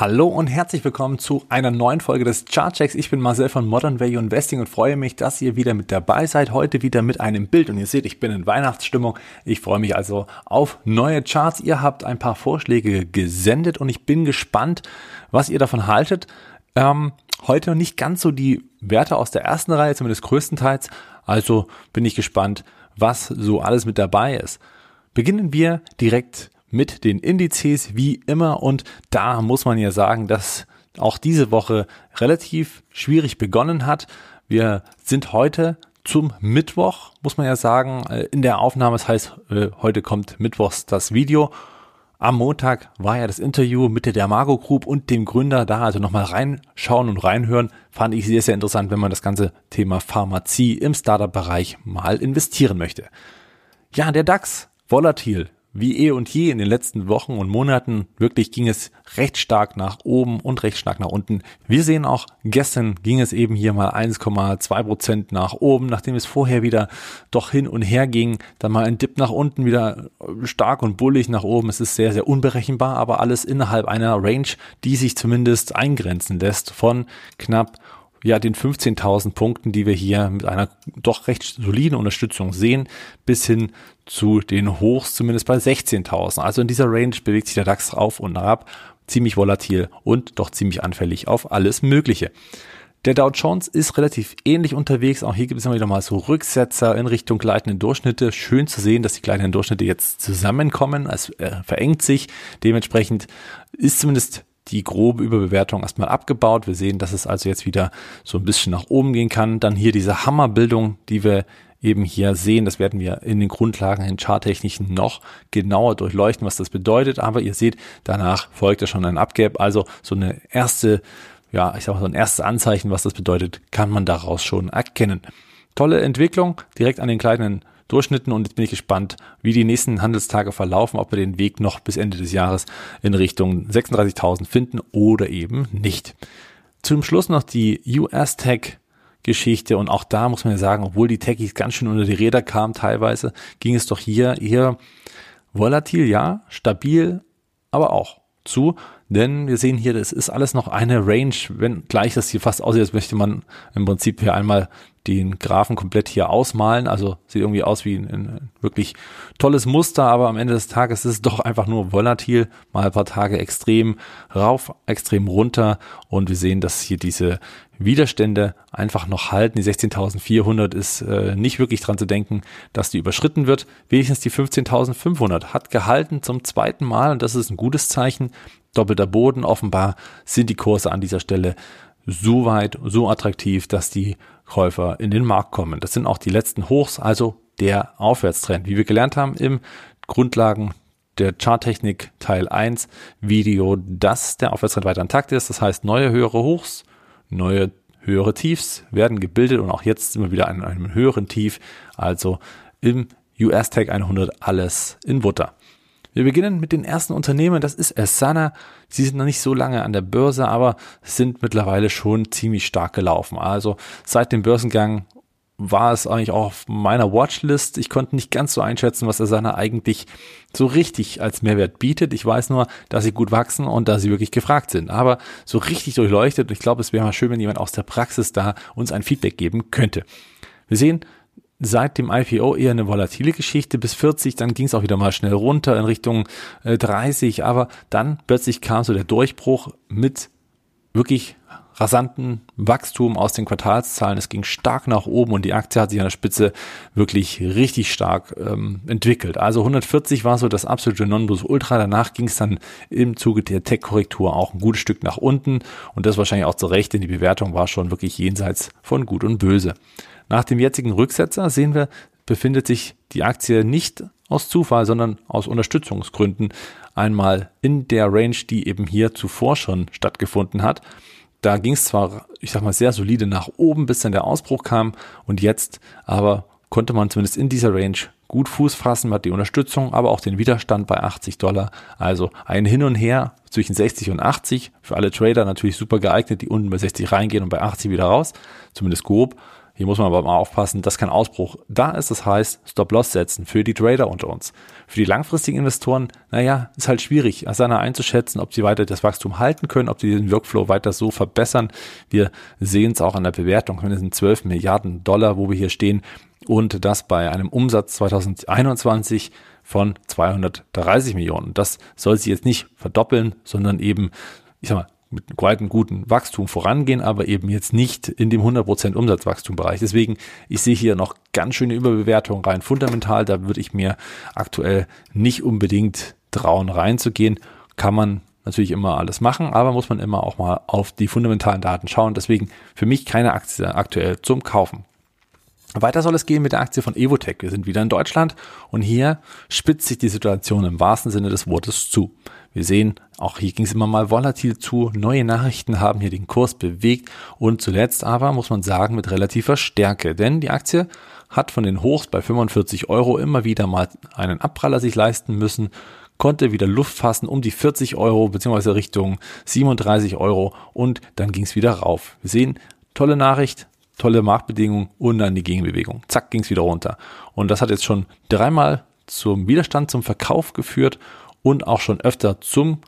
Hallo und herzlich willkommen zu einer neuen Folge des Chartchecks. Ich bin Marcel von Modern Value Investing und freue mich, dass ihr wieder mit dabei seid. Heute wieder mit einem Bild und ihr seht, ich bin in Weihnachtsstimmung. Ich freue mich also auf neue Charts. Ihr habt ein paar Vorschläge gesendet und ich bin gespannt, was ihr davon haltet. Ähm, heute nicht ganz so die Werte aus der ersten Reihe, zumindest größtenteils. Also bin ich gespannt, was so alles mit dabei ist. Beginnen wir direkt mit den Indizes wie immer und da muss man ja sagen, dass auch diese Woche relativ schwierig begonnen hat. Wir sind heute zum Mittwoch, muss man ja sagen, äh, in der Aufnahme. Das heißt, äh, heute kommt Mittwochs das Video. Am Montag war ja das Interview mit der Dermago Group und dem Gründer da. Also nochmal reinschauen und reinhören. Fand ich sehr, sehr interessant, wenn man das ganze Thema Pharmazie im Startup-Bereich mal investieren möchte. Ja, der DAX, volatil, wie eh und je in den letzten Wochen und Monaten. Wirklich ging es recht stark nach oben und recht stark nach unten. Wir sehen auch, gestern ging es eben hier mal 1,2 Prozent nach oben, nachdem es vorher wieder doch hin und her ging. Dann mal ein Dip nach unten, wieder stark und bullig nach oben. Es ist sehr, sehr unberechenbar, aber alles innerhalb einer Range, die sich zumindest eingrenzen lässt von knapp ja, den 15.000 Punkten, die wir hier mit einer doch recht soliden Unterstützung sehen, bis hin zu den Hochs zumindest bei 16.000. Also in dieser Range bewegt sich der DAX auf und ab, ziemlich volatil und doch ziemlich anfällig auf alles Mögliche. Der Dow Jones ist relativ ähnlich unterwegs. Auch hier gibt es immer wieder mal so Rücksetzer in Richtung gleitenden Durchschnitte. Schön zu sehen, dass die gleitenden Durchschnitte jetzt zusammenkommen. Es äh, verengt sich. Dementsprechend ist zumindest die grobe Überbewertung erstmal abgebaut. Wir sehen, dass es also jetzt wieder so ein bisschen nach oben gehen kann. Dann hier diese Hammerbildung, die wir eben hier sehen. Das werden wir in den Grundlagen, in Charttechnischen noch genauer durchleuchten, was das bedeutet. Aber ihr seht, danach folgt ja schon ein Abgap. Also so eine erste, ja, ich sag mal so ein erstes Anzeichen, was das bedeutet, kann man daraus schon erkennen. Tolle Entwicklung, direkt an den kleinen Durchschnitten und jetzt bin ich gespannt, wie die nächsten Handelstage verlaufen, ob wir den Weg noch bis Ende des Jahres in Richtung 36.000 finden oder eben nicht. Zum Schluss noch die US Tech Geschichte. Und auch da muss man ja sagen, obwohl die Techies ganz schön unter die Räder kamen teilweise, ging es doch hier eher volatil, ja, stabil, aber auch zu, denn wir sehen hier, das ist alles noch eine Range, wenn gleich das hier fast aussieht, als möchte man im Prinzip hier einmal den Graphen komplett hier ausmalen. Also sieht irgendwie aus wie ein, ein, wirklich tolles Muster, aber am Ende des Tages ist es doch einfach nur volatil. Mal ein paar Tage extrem rauf, extrem runter und wir sehen, dass hier diese Widerstände einfach noch halten. Die 16.400 ist äh, nicht wirklich dran zu denken, dass die überschritten wird. Wenigstens die 15.500 hat gehalten zum zweiten Mal und das ist ein gutes Zeichen. Doppelter Boden. Offenbar sind die Kurse an dieser Stelle so weit, so attraktiv, dass die Käufer in den Markt kommen. Das sind auch die letzten Hochs, also der Aufwärtstrend. Wie wir gelernt haben im Grundlagen der Charttechnik Teil 1 Video, dass der Aufwärtstrend weiter intakt ist. Das heißt, neue höhere Hochs, neue höhere Tiefs werden gebildet und auch jetzt sind wir wieder an einem höheren Tief, also im US Tech 100 alles in Butter. Wir beginnen mit den ersten Unternehmen, das ist Asana. Sie sind noch nicht so lange an der Börse, aber sind mittlerweile schon ziemlich stark gelaufen. Also seit dem Börsengang war es eigentlich auch auf meiner Watchlist. Ich konnte nicht ganz so einschätzen, was Asana eigentlich so richtig als Mehrwert bietet. Ich weiß nur, dass sie gut wachsen und dass sie wirklich gefragt sind. Aber so richtig durchleuchtet, ich glaube, es wäre mal schön, wenn jemand aus der Praxis da uns ein Feedback geben könnte. Wir sehen, seit dem IPO eher eine volatile Geschichte. Bis 40, dann ging es auch wieder mal schnell runter in Richtung äh, 30, aber dann plötzlich kam so der Durchbruch mit wirklich rasanten Wachstum aus den Quartalszahlen. Es ging stark nach oben und die Aktie hat sich an der Spitze wirklich richtig stark ähm, entwickelt. Also 140 war so das absolute Nonplusultra. Danach ging es dann im Zuge der Tech-Korrektur auch ein gutes Stück nach unten und das wahrscheinlich auch zu Recht, denn die Bewertung war schon wirklich jenseits von Gut und Böse. Nach dem jetzigen Rücksetzer sehen wir, befindet sich die Aktie nicht aus Zufall, sondern aus Unterstützungsgründen einmal in der Range, die eben hier zuvor schon stattgefunden hat. Da ging es zwar, ich sag mal, sehr solide nach oben, bis dann der Ausbruch kam und jetzt aber konnte man zumindest in dieser Range gut Fuß fassen, hat die Unterstützung, aber auch den Widerstand bei 80 Dollar. Also ein Hin und Her zwischen 60 und 80. Für alle Trader natürlich super geeignet, die unten bei 60 reingehen und bei 80 wieder raus. Zumindest grob. Hier muss man aber mal aufpassen, dass kein Ausbruch da ist. Das heißt, Stop-Loss setzen für die Trader unter uns. Für die langfristigen Investoren, naja, ist halt schwierig, seiner einzuschätzen, ob sie weiter das Wachstum halten können, ob sie den Workflow weiter so verbessern. Wir sehen es auch an der Bewertung. Wir sind 12 Milliarden Dollar, wo wir hier stehen. Und das bei einem Umsatz 2021 von 230 Millionen. Das soll sich jetzt nicht verdoppeln, sondern eben, ich sag mal, mit einem guten Wachstum vorangehen, aber eben jetzt nicht in dem 100% Umsatzwachstumbereich. Deswegen, ich sehe hier noch ganz schöne Überbewertungen rein fundamental. Da würde ich mir aktuell nicht unbedingt trauen reinzugehen. Kann man natürlich immer alles machen, aber muss man immer auch mal auf die fundamentalen Daten schauen. Deswegen für mich keine Aktie aktuell zum Kaufen. Weiter soll es gehen mit der Aktie von Evotech. Wir sind wieder in Deutschland und hier spitzt sich die Situation im wahrsten Sinne des Wortes zu. Wir sehen, auch hier ging es immer mal volatil zu. Neue Nachrichten haben hier den Kurs bewegt und zuletzt aber, muss man sagen, mit relativer Stärke. Denn die Aktie hat von den Hochs bei 45 Euro immer wieder mal einen Abpraller sich leisten müssen, konnte wieder Luft fassen um die 40 Euro beziehungsweise Richtung 37 Euro und dann ging es wieder rauf. Wir sehen, tolle Nachricht, tolle Marktbedingungen und dann die Gegenbewegung. Zack, ging es wieder runter. Und das hat jetzt schon dreimal zum Widerstand, zum Verkauf geführt und auch schon öfter zum,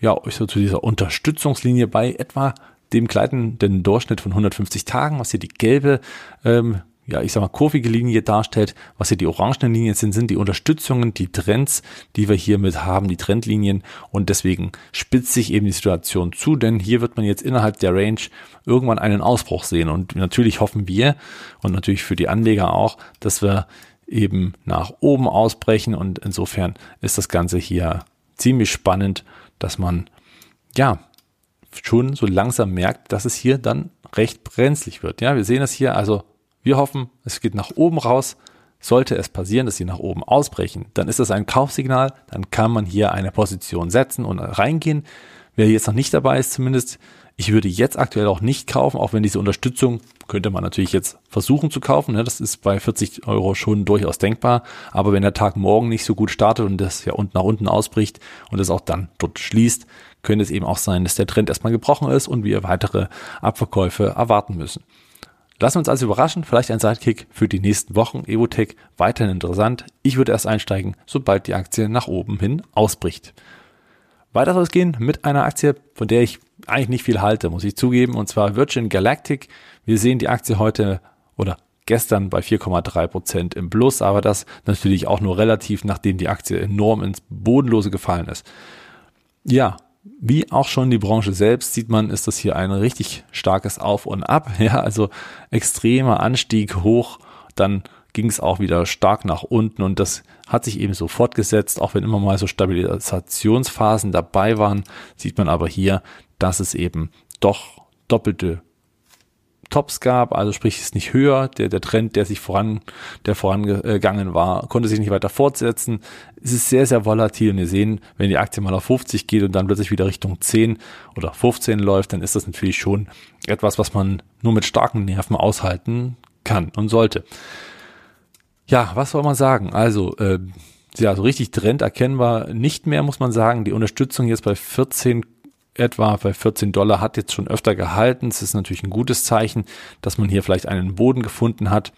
ja, zu dieser Unterstützungslinie bei etwa dem gleitenden Durchschnitt von 150 Tagen, was hier die gelbe ähm, ja, ich sag mal, kurvige Linie darstellt. Was hier die orangenen Linien sind, sind die Unterstützungen, die Trends, die wir hiermit haben, die Trendlinien. Und deswegen spitzt sich eben die Situation zu, denn hier wird man jetzt innerhalb der Range irgendwann einen Ausbruch sehen. Und natürlich hoffen wir und natürlich für die Anleger auch, dass wir eben nach oben ausbrechen. Und insofern ist das Ganze hier ziemlich spannend, dass man, ja, schon so langsam merkt, dass es hier dann recht brenzlig wird. Ja, wir sehen das hier also wir hoffen, es geht nach oben raus. Sollte es passieren, dass sie nach oben ausbrechen, dann ist das ein Kaufsignal, dann kann man hier eine Position setzen und reingehen. Wer jetzt noch nicht dabei ist, zumindest, ich würde jetzt aktuell auch nicht kaufen, auch wenn diese Unterstützung könnte man natürlich jetzt versuchen zu kaufen. Ne? Das ist bei 40 Euro schon durchaus denkbar. Aber wenn der Tag morgen nicht so gut startet und das ja unten nach unten ausbricht und es auch dann dort schließt, könnte es eben auch sein, dass der Trend erstmal gebrochen ist und wir weitere Abverkäufe erwarten müssen. Lassen wir uns also überraschen, vielleicht ein Sidekick für die nächsten Wochen. Evotech weiterhin interessant. Ich würde erst einsteigen, sobald die Aktie nach oben hin ausbricht. Weiter soll es gehen mit einer Aktie, von der ich eigentlich nicht viel halte, muss ich zugeben, und zwar Virgin Galactic. Wir sehen die Aktie heute oder gestern bei 4,3 Prozent im Plus, aber das natürlich auch nur relativ, nachdem die Aktie enorm ins Bodenlose gefallen ist. Ja, wie auch schon die Branche selbst sieht man, ist das hier ein richtig starkes Auf und Ab. Ja, also extremer Anstieg hoch, dann ging es auch wieder stark nach unten und das hat sich eben so fortgesetzt, auch wenn immer mal so Stabilisationsphasen dabei waren, sieht man aber hier, dass es eben doch doppelte Tops gab, also sprich ist nicht höher, der, der Trend, der sich voran, der vorangegangen war, konnte sich nicht weiter fortsetzen. Es ist sehr, sehr volatil und wir sehen, wenn die Aktie mal auf 50 geht und dann plötzlich wieder Richtung 10 oder 15 läuft, dann ist das natürlich schon etwas, was man nur mit starken Nerven aushalten kann und sollte. Ja, was soll man sagen? Also, äh, ja, so richtig Trend erkennbar nicht mehr, muss man sagen. Die Unterstützung jetzt bei 14 etwa bei 14 Dollar hat jetzt schon öfter gehalten. Es ist natürlich ein gutes Zeichen, dass man hier vielleicht einen Boden gefunden hat.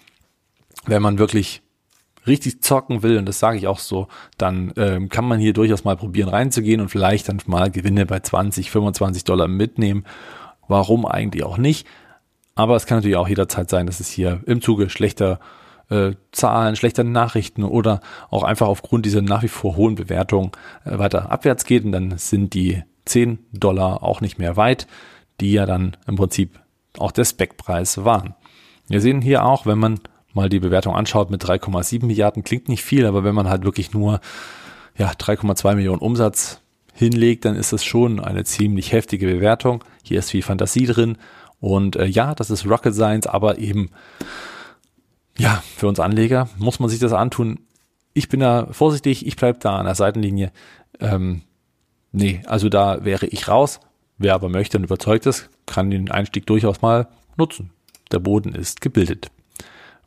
Wenn man wirklich richtig zocken will, und das sage ich auch so, dann ähm, kann man hier durchaus mal probieren reinzugehen und vielleicht dann mal Gewinne bei 20, 25 Dollar mitnehmen. Warum eigentlich auch nicht? Aber es kann natürlich auch jederzeit sein, dass es hier im Zuge schlechter äh, Zahlen, schlechter Nachrichten oder auch einfach aufgrund dieser nach wie vor hohen Bewertung äh, weiter abwärts geht und dann sind die 10 Dollar auch nicht mehr weit, die ja dann im Prinzip auch der Speckpreis waren. Wir sehen hier auch, wenn man mal die Bewertung anschaut mit 3,7 Milliarden, klingt nicht viel, aber wenn man halt wirklich nur ja, 3,2 Millionen Umsatz hinlegt, dann ist das schon eine ziemlich heftige Bewertung. Hier ist viel Fantasie drin und äh, ja, das ist Rocket Science, aber eben ja, für uns Anleger muss man sich das antun. Ich bin da vorsichtig, ich bleibe da an der Seitenlinie. Ähm, Nee, also da wäre ich raus. Wer aber möchte und überzeugt ist, kann den Einstieg durchaus mal nutzen. Der Boden ist gebildet.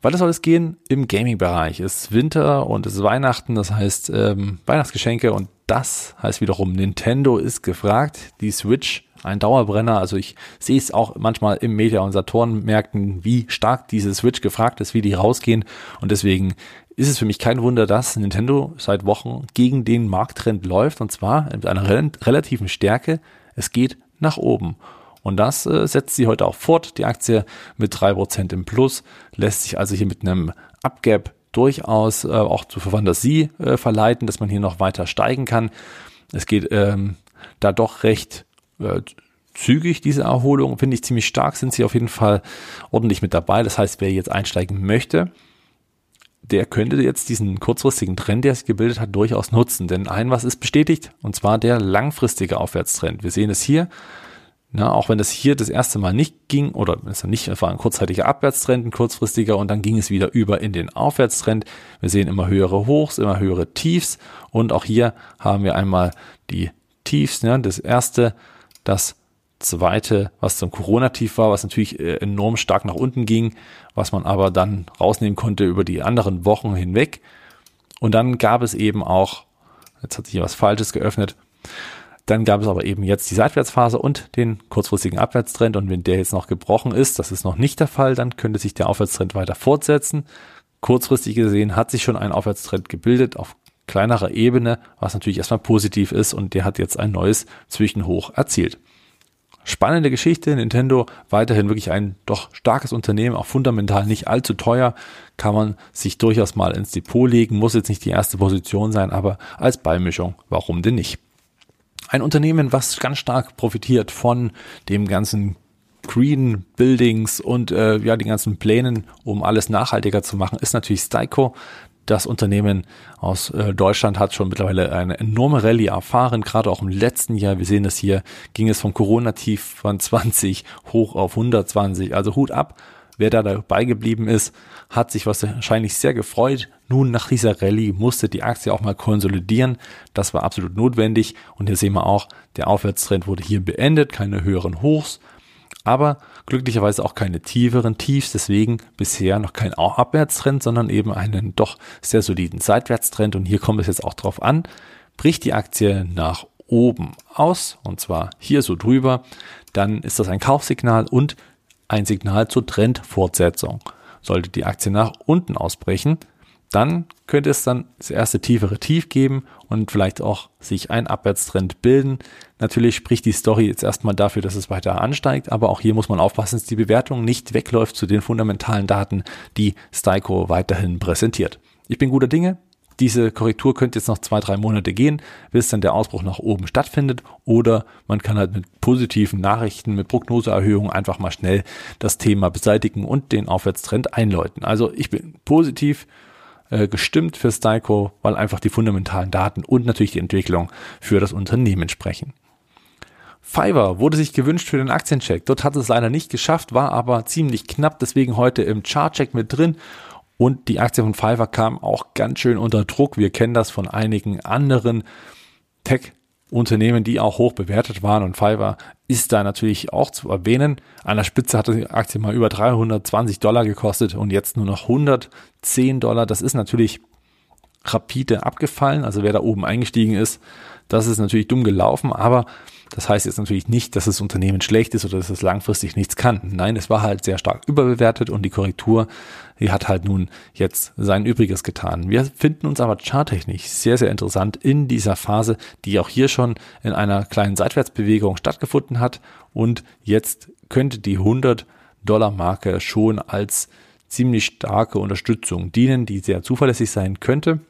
Weiter soll es gehen im Gaming-Bereich. Es ist Winter und es ist Weihnachten, das heißt ähm, Weihnachtsgeschenke und das heißt wiederum, Nintendo ist gefragt. Die Switch, ein Dauerbrenner. Also ich sehe es auch manchmal im Media- und Saturn-Märkten, wie stark diese Switch gefragt ist, wie die rausgehen. Und deswegen ist es für mich kein Wunder, dass Nintendo seit Wochen gegen den Markttrend läuft und zwar mit einer rel relativen Stärke. Es geht nach oben. Und das äh, setzt sie heute auch fort. Die Aktie mit drei Prozent im Plus lässt sich also hier mit einem Upgap durchaus äh, auch zur Fantasie äh, verleiten, dass man hier noch weiter steigen kann. Es geht ähm, da doch recht äh, zügig, diese Erholung, finde ich ziemlich stark, sind sie auf jeden Fall ordentlich mit dabei. Das heißt, wer jetzt einsteigen möchte, der könnte jetzt diesen kurzfristigen Trend, der sich gebildet hat, durchaus nutzen. Denn ein was ist bestätigt, und zwar der langfristige Aufwärtstrend. Wir sehen es hier, na, auch wenn es hier das erste Mal nicht ging, oder es nicht, es war ein kurzzeitiger Abwärtstrend, ein kurzfristiger, und dann ging es wieder über in den Aufwärtstrend. Wir sehen immer höhere Hochs, immer höhere Tiefs, und auch hier haben wir einmal die Tiefs, ne, das erste, das zweite, was zum Corona-Tief war, was natürlich äh, enorm stark nach unten ging, was man aber dann rausnehmen konnte über die anderen Wochen hinweg. Und dann gab es eben auch, jetzt hat sich hier was Falsches geöffnet, dann gab es aber eben jetzt die Seitwärtsphase und den kurzfristigen Abwärtstrend. Und wenn der jetzt noch gebrochen ist, das ist noch nicht der Fall, dann könnte sich der Aufwärtstrend weiter fortsetzen. Kurzfristig gesehen hat sich schon ein Aufwärtstrend gebildet auf kleinerer Ebene, was natürlich erstmal positiv ist und der hat jetzt ein neues Zwischenhoch erzielt. Spannende Geschichte, Nintendo weiterhin wirklich ein doch starkes Unternehmen, auch fundamental nicht allzu teuer, kann man sich durchaus mal ins Depot legen, muss jetzt nicht die erste Position sein, aber als Beimischung, warum denn nicht? Ein Unternehmen, was ganz stark profitiert von dem ganzen Green Buildings und äh, ja die ganzen Plänen, um alles nachhaltiger zu machen, ist natürlich Styco. Das Unternehmen aus äh, Deutschland hat schon mittlerweile eine enorme Rallye erfahren, gerade auch im letzten Jahr. Wir sehen es hier, ging es vom Corona-Tief von 20 hoch auf 120. Also Hut ab, wer da dabei geblieben ist, hat sich wahrscheinlich sehr gefreut. Nun, nach dieser Rallye musste die Aktie auch mal konsolidieren. Das war absolut notwendig. Und hier sehen wir auch, der Aufwärtstrend wurde hier beendet, keine höheren Hochs, aber glücklicherweise auch keine tieferen Tiefs. Deswegen bisher noch kein Abwärtstrend, sondern eben einen doch sehr soliden Seitwärtstrend. Und hier kommt es jetzt auch drauf an, bricht die Aktie nach oben aus, und zwar hier so drüber, dann ist das ein Kaufsignal und ein Signal zur Trendfortsetzung. Sollte die Aktie nach unten ausbrechen, dann könnte es dann das erste tiefere Tief geben und vielleicht auch sich ein Abwärtstrend bilden. Natürlich spricht die Story jetzt erstmal dafür, dass es weiter ansteigt, aber auch hier muss man aufpassen, dass die Bewertung nicht wegläuft zu den fundamentalen Daten, die Styco weiterhin präsentiert. Ich bin guter Dinge, diese Korrektur könnte jetzt noch zwei, drei Monate gehen, bis dann der Ausbruch nach oben stattfindet. Oder man kann halt mit positiven Nachrichten, mit Prognoseerhöhungen einfach mal schnell das Thema beseitigen und den Aufwärtstrend einläuten. Also ich bin positiv äh, gestimmt für Styco, weil einfach die fundamentalen Daten und natürlich die Entwicklung für das Unternehmen sprechen. Fiverr wurde sich gewünscht für den Aktiencheck. Dort hat es leider nicht geschafft, war aber ziemlich knapp, deswegen heute im Chartcheck mit drin und die Aktie von Fiverr kam auch ganz schön unter Druck. Wir kennen das von einigen anderen Tech-Unternehmen, die auch hoch bewertet waren. Und Fiverr ist da natürlich auch zu erwähnen. An der Spitze hat die Aktie mal über 320 Dollar gekostet und jetzt nur noch 110 Dollar. Das ist natürlich rapide abgefallen. Also wer da oben eingestiegen ist, das ist natürlich dumm gelaufen, aber das heißt jetzt natürlich nicht, dass das Unternehmen schlecht ist oder dass es langfristig nichts kann. Nein, es war halt sehr stark überbewertet und die Korrektur, die hat halt nun jetzt sein Übriges getan. Wir finden uns aber charttechnisch sehr, sehr interessant in dieser Phase, die auch hier schon in einer kleinen Seitwärtsbewegung stattgefunden hat und jetzt könnte die 100 Dollar Marke schon als ziemlich starke Unterstützung dienen, die sehr zuverlässig sein könnte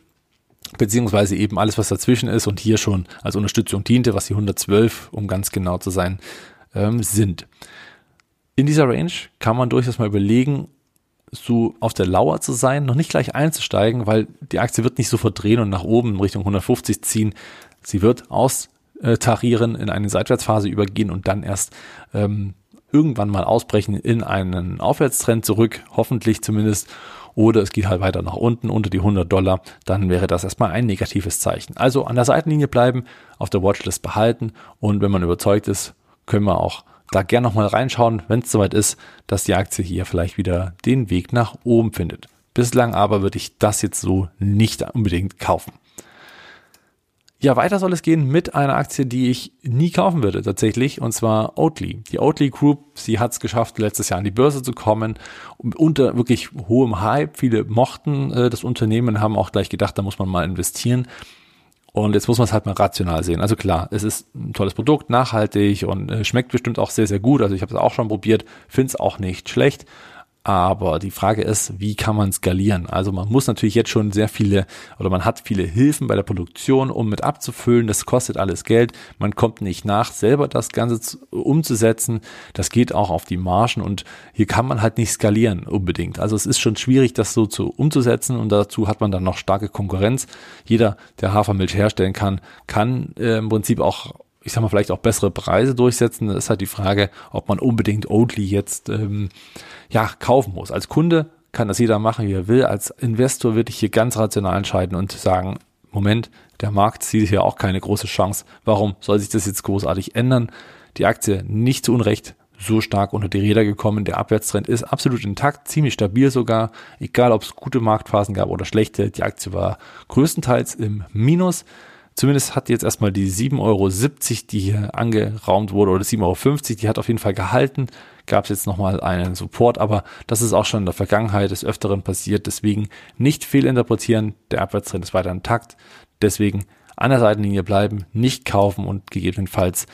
beziehungsweise eben alles, was dazwischen ist und hier schon als Unterstützung diente, was die 112, um ganz genau zu sein, ähm, sind. In dieser Range kann man durchaus mal überlegen, so auf der Lauer zu sein, noch nicht gleich einzusteigen, weil die Aktie wird nicht sofort drehen und nach oben in Richtung 150 ziehen. Sie wird austarieren, in eine Seitwärtsphase übergehen und dann erst ähm, irgendwann mal ausbrechen in einen Aufwärtstrend zurück, hoffentlich zumindest oder es geht halt weiter nach unten unter die 100 Dollar, dann wäre das erstmal ein negatives Zeichen. Also an der Seitenlinie bleiben, auf der Watchlist behalten und wenn man überzeugt ist, können wir auch da gerne nochmal reinschauen, wenn es soweit ist, dass die Aktie hier vielleicht wieder den Weg nach oben findet. Bislang aber würde ich das jetzt so nicht unbedingt kaufen. Ja, weiter soll es gehen mit einer Aktie, die ich nie kaufen würde tatsächlich, und zwar Oatly. Die Oatly Group, sie hat es geschafft, letztes Jahr an die Börse zu kommen, unter wirklich hohem Hype. Viele mochten äh, das Unternehmen, haben auch gleich gedacht, da muss man mal investieren. Und jetzt muss man es halt mal rational sehen. Also klar, es ist ein tolles Produkt, nachhaltig und äh, schmeckt bestimmt auch sehr, sehr gut. Also ich habe es auch schon probiert, finde es auch nicht schlecht. Aber die Frage ist, wie kann man skalieren? Also man muss natürlich jetzt schon sehr viele oder man hat viele Hilfen bei der Produktion, um mit abzufüllen. Das kostet alles Geld. Man kommt nicht nach, selber das Ganze umzusetzen. Das geht auch auf die Margen und hier kann man halt nicht skalieren unbedingt. Also es ist schon schwierig, das so zu umzusetzen und dazu hat man dann noch starke Konkurrenz. Jeder, der Hafermilch herstellen kann, kann äh, im Prinzip auch ich sag mal, vielleicht auch bessere Preise durchsetzen. Das ist halt die Frage, ob man unbedingt Oatly jetzt ähm, ja, kaufen muss. Als Kunde kann das jeder machen, wie er will. Als Investor würde ich hier ganz rational entscheiden und sagen, Moment, der Markt sieht hier auch keine große Chance. Warum soll sich das jetzt großartig ändern? Die Aktie nicht zu Unrecht so stark unter die Räder gekommen. Der Abwärtstrend ist absolut intakt, ziemlich stabil sogar. Egal, ob es gute Marktphasen gab oder schlechte. Die Aktie war größtenteils im Minus. Zumindest hat jetzt erstmal die 7,70 Euro, die hier angeraumt wurde, oder 7,50 Euro, die hat auf jeden Fall gehalten. Gab es jetzt nochmal einen Support, aber das ist auch schon in der Vergangenheit des Öfteren passiert. Deswegen nicht fehlinterpretieren. Der Abwärtstrend ist weiter intakt. Deswegen an der Seitenlinie bleiben, nicht kaufen und gegebenenfalls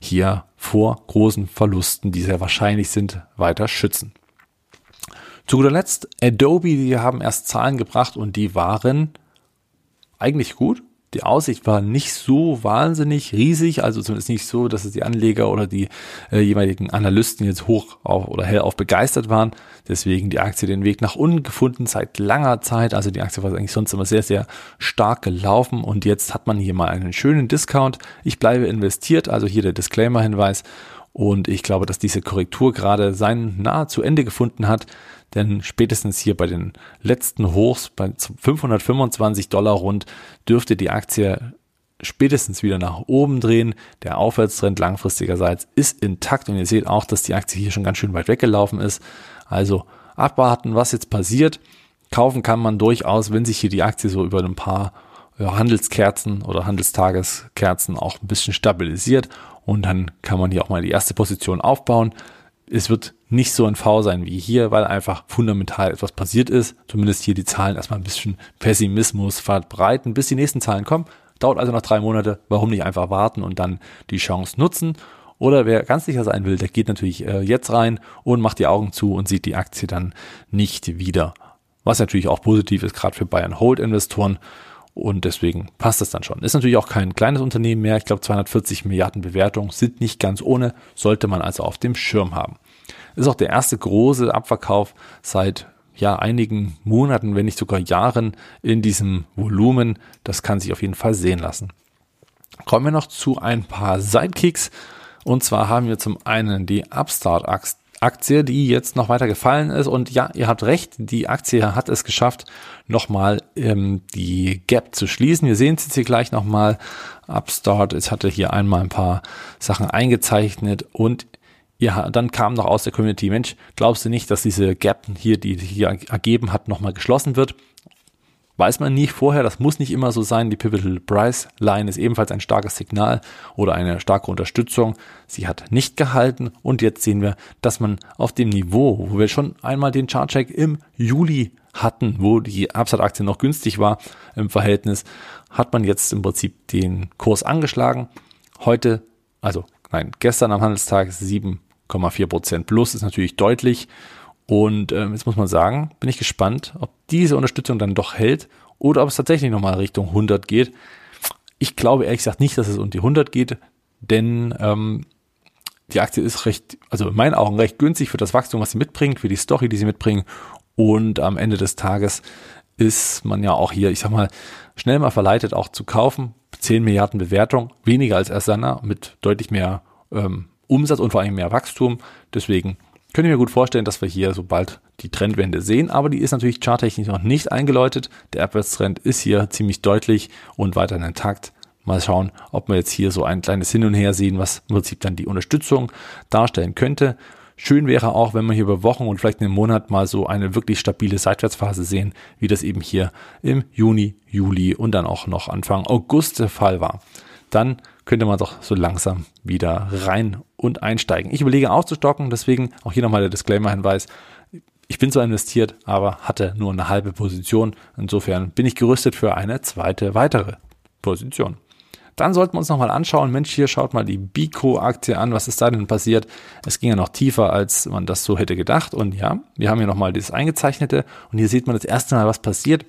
hier vor großen Verlusten, die sehr wahrscheinlich sind, weiter schützen. Zu guter Letzt, Adobe, die haben erst Zahlen gebracht und die waren eigentlich gut die Aussicht war nicht so wahnsinnig riesig, also zumindest nicht so, dass es die Anleger oder die äh, jeweiligen Analysten jetzt hoch auf oder hell auf begeistert waren. Deswegen die Aktie den Weg nach unten gefunden seit langer Zeit. Also die Aktie war eigentlich sonst immer sehr, sehr stark gelaufen und jetzt hat man hier mal einen schönen Discount. Ich bleibe investiert, also hier der Disclaimer-Hinweis. Und ich glaube, dass diese Korrektur gerade sein nahe zu Ende gefunden hat. Denn spätestens hier bei den letzten Hochs bei 525 Dollar rund dürfte die Aktie spätestens wieder nach oben drehen. Der Aufwärtstrend langfristigerseits ist intakt und ihr seht auch, dass die Aktie hier schon ganz schön weit weggelaufen ist. Also abwarten, was jetzt passiert. Kaufen kann man durchaus, wenn sich hier die Aktie so über ein paar Handelskerzen oder Handelstageskerzen auch ein bisschen stabilisiert und dann kann man hier auch mal die erste Position aufbauen es wird nicht so ein V sein wie hier, weil einfach fundamental etwas passiert ist. Zumindest hier die Zahlen erstmal ein bisschen Pessimismus verbreiten, bis die nächsten Zahlen kommen. Dauert also noch drei Monate. Warum nicht einfach warten und dann die Chance nutzen? Oder wer ganz sicher sein will, der geht natürlich äh, jetzt rein und macht die Augen zu und sieht die Aktie dann nicht wieder. Was natürlich auch positiv ist, gerade für Bayern Hold Investoren. Und deswegen passt das dann schon. Ist natürlich auch kein kleines Unternehmen mehr. Ich glaube, 240 Milliarden Bewertungen sind nicht ganz ohne, sollte man also auf dem Schirm haben. Ist auch der erste große Abverkauf seit ja einigen Monaten, wenn nicht sogar Jahren in diesem Volumen. Das kann sich auf jeden Fall sehen lassen. Kommen wir noch zu ein paar Sidekicks. Und zwar haben wir zum einen die Upstart Aktie, die jetzt noch weiter gefallen ist. Und ja, ihr habt recht, die Aktie hat es geschafft, nochmal ähm, die Gap zu schließen. Wir sehen es jetzt hier gleich nochmal. Upstart, es hatte hier einmal ein paar Sachen eingezeichnet und ja, dann kam noch aus der Community, Mensch, glaubst du nicht, dass diese Gap hier, die hier ergeben hat, nochmal geschlossen wird? Weiß man nicht vorher, das muss nicht immer so sein. Die Pivotal Price Line ist ebenfalls ein starkes Signal oder eine starke Unterstützung. Sie hat nicht gehalten und jetzt sehen wir, dass man auf dem Niveau, wo wir schon einmal den Chartcheck im Juli hatten, wo die Upside-Aktie noch günstig war im Verhältnis, hat man jetzt im Prinzip den Kurs angeschlagen. Heute, also nein, gestern am Handelstag 7,4 Prozent plus ist natürlich deutlich. Und ähm, jetzt muss man sagen, bin ich gespannt, ob diese Unterstützung dann doch hält oder ob es tatsächlich nochmal Richtung 100 geht. Ich glaube ehrlich gesagt nicht, dass es um die 100 geht, denn ähm, die Aktie ist recht, also in meinen Augen recht günstig für das Wachstum, was sie mitbringt, für die Story, die sie mitbringen. Und am Ende des Tages ist man ja auch hier, ich sag mal, schnell mal verleitet, auch zu kaufen. 10 Milliarden Bewertung, weniger als Asana, mit deutlich mehr ähm, Umsatz und vor allem mehr Wachstum. Deswegen könnte mir gut vorstellen, dass wir hier sobald die Trendwende sehen, aber die ist natürlich charttechnisch noch nicht eingeläutet. Der Abwärtstrend ist hier ziemlich deutlich und weiterhin intakt. Mal schauen, ob wir jetzt hier so ein kleines Hin und Her sehen, was im Prinzip dann die Unterstützung darstellen könnte. Schön wäre auch, wenn wir hier über Wochen und vielleicht einen Monat mal so eine wirklich stabile Seitwärtsphase sehen, wie das eben hier im Juni, Juli und dann auch noch Anfang August der Fall war. Dann könnte man doch so langsam wieder rein und einsteigen. Ich überlege aufzustocken, deswegen auch hier nochmal der Disclaimer-Hinweis. Ich bin zwar investiert, aber hatte nur eine halbe Position. Insofern bin ich gerüstet für eine zweite, weitere Position. Dann sollten wir uns nochmal anschauen, Mensch, hier schaut mal die Bico-Aktie an, was ist da denn passiert? Es ging ja noch tiefer, als man das so hätte gedacht. Und ja, wir haben hier nochmal dieses Eingezeichnete und hier sieht man das erste Mal, was passiert,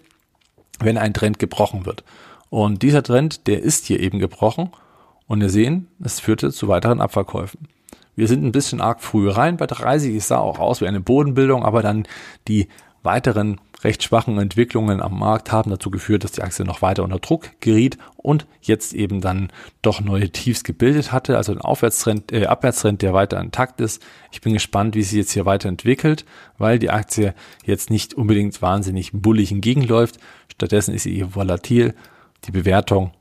wenn ein Trend gebrochen wird. Und dieser Trend, der ist hier eben gebrochen. Und wir sehen, es führte zu weiteren Abverkäufen. Wir sind ein bisschen arg früh rein bei 30. Es sah auch aus wie eine Bodenbildung, aber dann die weiteren recht schwachen Entwicklungen am Markt haben dazu geführt, dass die Aktie noch weiter unter Druck geriet und jetzt eben dann doch neue Tiefs gebildet hatte, also ein Aufwärtstrend, äh, Abwärtstrend, der weiter intakt ist. Ich bin gespannt, wie sie jetzt hier weiterentwickelt, weil die Aktie jetzt nicht unbedingt wahnsinnig bullig entgegenläuft. Stattdessen ist sie eher volatil. Die Bewertung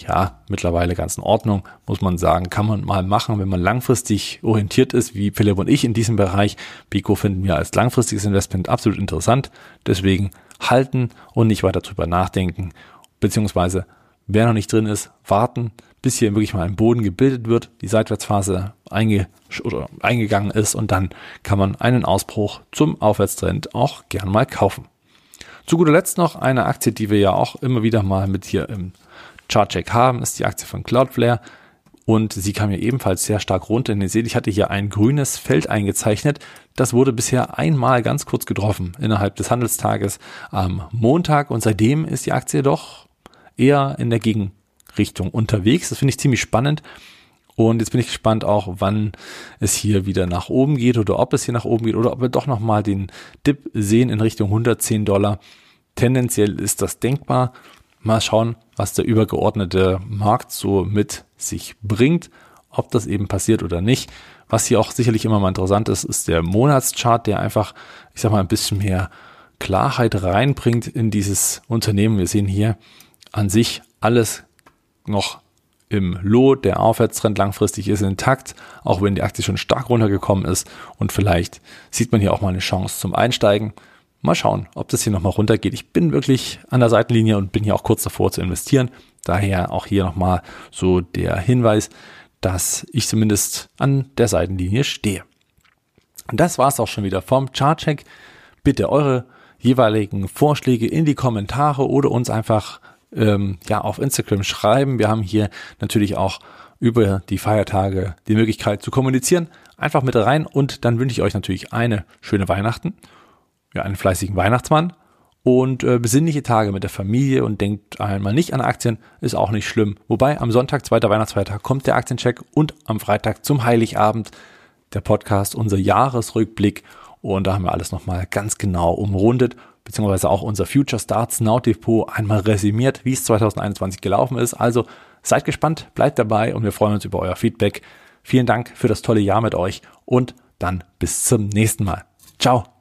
ja, mittlerweile ganz in Ordnung, muss man sagen, kann man mal machen, wenn man langfristig orientiert ist, wie Philipp und ich in diesem Bereich. Pico finden wir als langfristiges Investment absolut interessant. Deswegen halten und nicht weiter drüber nachdenken, beziehungsweise wer noch nicht drin ist, warten, bis hier wirklich mal ein Boden gebildet wird, die Seitwärtsphase einge eingegangen ist und dann kann man einen Ausbruch zum Aufwärtstrend auch gern mal kaufen. Zu guter Letzt noch eine Aktie, die wir ja auch immer wieder mal mit hier im Chartcheck haben, ist die Aktie von Cloudflare. Und sie kam ja ebenfalls sehr stark runter. Und ihr seht, ich hatte hier ein grünes Feld eingezeichnet. Das wurde bisher einmal ganz kurz getroffen innerhalb des Handelstages am Montag. Und seitdem ist die Aktie doch eher in der Gegenrichtung unterwegs. Das finde ich ziemlich spannend. Und jetzt bin ich gespannt auch, wann es hier wieder nach oben geht oder ob es hier nach oben geht oder ob wir doch nochmal den Dip sehen in Richtung 110 Dollar. Tendenziell ist das denkbar. Mal schauen, was der übergeordnete Markt so mit sich bringt, ob das eben passiert oder nicht. Was hier auch sicherlich immer mal interessant ist, ist der Monatschart, der einfach, ich sag mal, ein bisschen mehr Klarheit reinbringt in dieses Unternehmen. Wir sehen hier an sich alles noch im Lot. Der Aufwärtstrend langfristig ist intakt, auch wenn die Aktie schon stark runtergekommen ist. Und vielleicht sieht man hier auch mal eine Chance zum Einsteigen. Mal schauen, ob das hier nochmal runtergeht. Ich bin wirklich an der Seitenlinie und bin hier auch kurz davor zu investieren. Daher auch hier nochmal so der Hinweis, dass ich zumindest an der Seitenlinie stehe. Und das war's auch schon wieder vom Chartcheck. Bitte eure jeweiligen Vorschläge in die Kommentare oder uns einfach ähm, ja auf Instagram schreiben. Wir haben hier natürlich auch über die Feiertage die Möglichkeit zu kommunizieren. Einfach mit rein und dann wünsche ich euch natürlich eine schöne Weihnachten ja, einen fleißigen Weihnachtsmann und äh, besinnliche Tage mit der Familie und denkt einmal nicht an Aktien, ist auch nicht schlimm. Wobei am Sonntag, zweiter Weihnachtsfeiertag, kommt der Aktiencheck und am Freitag zum Heiligabend der Podcast, unser Jahresrückblick und da haben wir alles nochmal ganz genau umrundet, beziehungsweise auch unser Future Starts Now Depot einmal resümiert, wie es 2021 gelaufen ist. Also seid gespannt, bleibt dabei und wir freuen uns über euer Feedback. Vielen Dank für das tolle Jahr mit euch und dann bis zum nächsten Mal. Ciao.